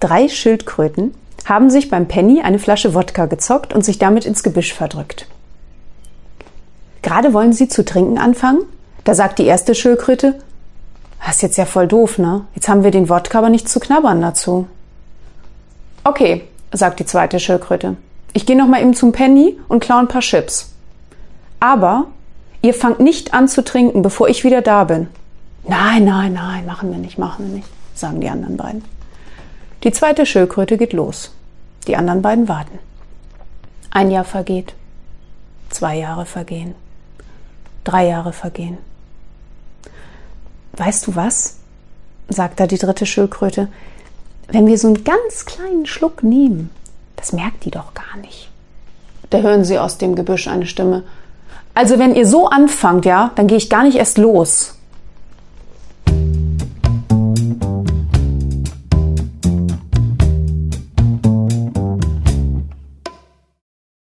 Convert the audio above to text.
Drei Schildkröten haben sich beim Penny eine Flasche Wodka gezockt und sich damit ins Gebüsch verdrückt. Gerade wollen sie zu trinken anfangen, da sagt die erste Schildkröte, das ist jetzt ja voll doof, ne? Jetzt haben wir den Wodka aber nichts zu knabbern dazu. Okay, sagt die zweite Schildkröte. Ich gehe noch mal eben zum Penny und klaue ein paar Chips. Aber ihr fangt nicht an zu trinken, bevor ich wieder da bin. Nein, nein, nein, machen wir nicht, machen wir nicht, sagen die anderen beiden. Die zweite Schildkröte geht los. Die anderen beiden warten. Ein Jahr vergeht. Zwei Jahre vergehen. Drei Jahre vergehen. Weißt du was? sagt da die dritte Schildkröte. Wenn wir so einen ganz kleinen Schluck nehmen, das merkt die doch gar nicht. Da hören sie aus dem Gebüsch eine Stimme. Also wenn ihr so anfangt, ja, dann gehe ich gar nicht erst los.